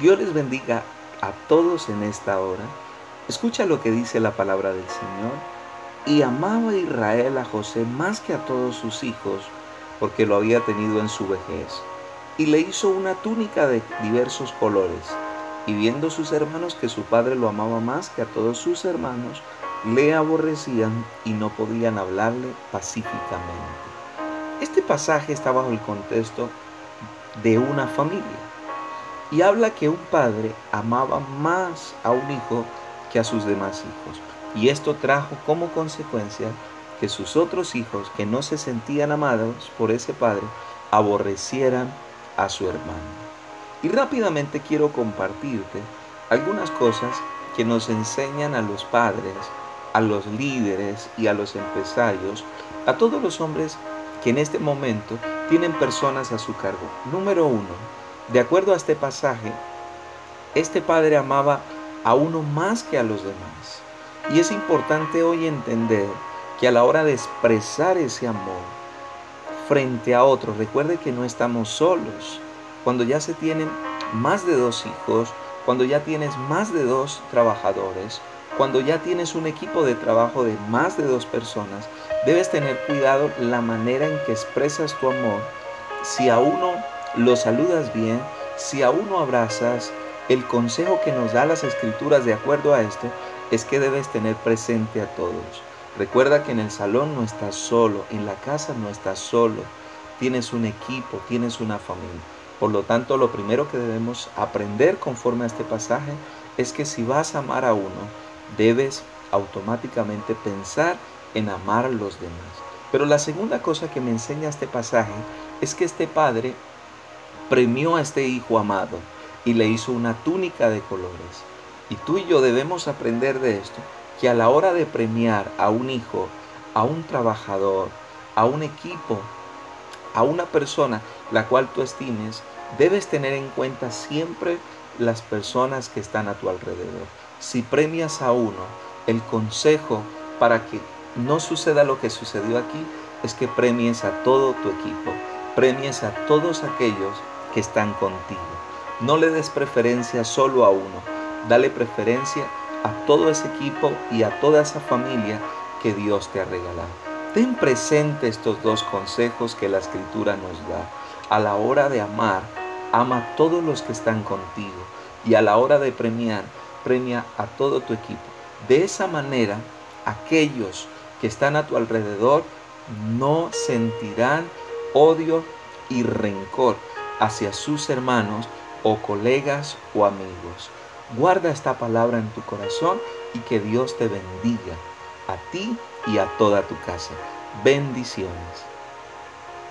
Dios les bendiga a todos en esta hora. Escucha lo que dice la palabra del Señor. Y amaba Israel a José más que a todos sus hijos, porque lo había tenido en su vejez. Y le hizo una túnica de diversos colores. Y viendo sus hermanos que su padre lo amaba más que a todos sus hermanos, le aborrecían y no podían hablarle pacíficamente. Este pasaje está bajo el contexto de una familia y habla que un padre amaba más a un hijo que a sus demás hijos. Y esto trajo como consecuencia que sus otros hijos, que no se sentían amados por ese padre, aborrecieran a su hermano. Y rápidamente quiero compartirte algunas cosas que nos enseñan a los padres, a los líderes y a los empresarios, a todos los hombres que en este momento tienen personas a su cargo. Número uno, de acuerdo a este pasaje, este padre amaba a uno más que a los demás. Y es importante hoy entender que a la hora de expresar ese amor frente a otro, recuerde que no estamos solos. Cuando ya se tienen más de dos hijos, cuando ya tienes más de dos trabajadores, cuando ya tienes un equipo de trabajo de más de dos personas, debes tener cuidado la manera en que expresas tu amor. Si a uno lo saludas bien, si a uno abrazas, el consejo que nos da las escrituras de acuerdo a esto es que debes tener presente a todos. Recuerda que en el salón no estás solo, en la casa no estás solo, tienes un equipo, tienes una familia. Por lo tanto, lo primero que debemos aprender conforme a este pasaje es que si vas a amar a uno, debes automáticamente pensar en amar a los demás. Pero la segunda cosa que me enseña este pasaje es que este padre premió a este hijo amado y le hizo una túnica de colores. Y tú y yo debemos aprender de esto, que a la hora de premiar a un hijo, a un trabajador, a un equipo, a una persona la cual tú estimes, debes tener en cuenta siempre las personas que están a tu alrededor. Si premias a uno, el consejo para que no suceda lo que sucedió aquí es que premies a todo tu equipo, premies a todos aquellos que están contigo. No le des preferencia solo a uno, dale preferencia a todo ese equipo y a toda esa familia que Dios te ha regalado. Ten presente estos dos consejos que la escritura nos da. A la hora de amar, ama a todos los que están contigo y a la hora de premiar, premia a todo tu equipo. De esa manera, aquellos que están a tu alrededor no sentirán odio y rencor hacia sus hermanos o colegas o amigos. Guarda esta palabra en tu corazón y que Dios te bendiga a ti y a toda tu casa. Bendiciones.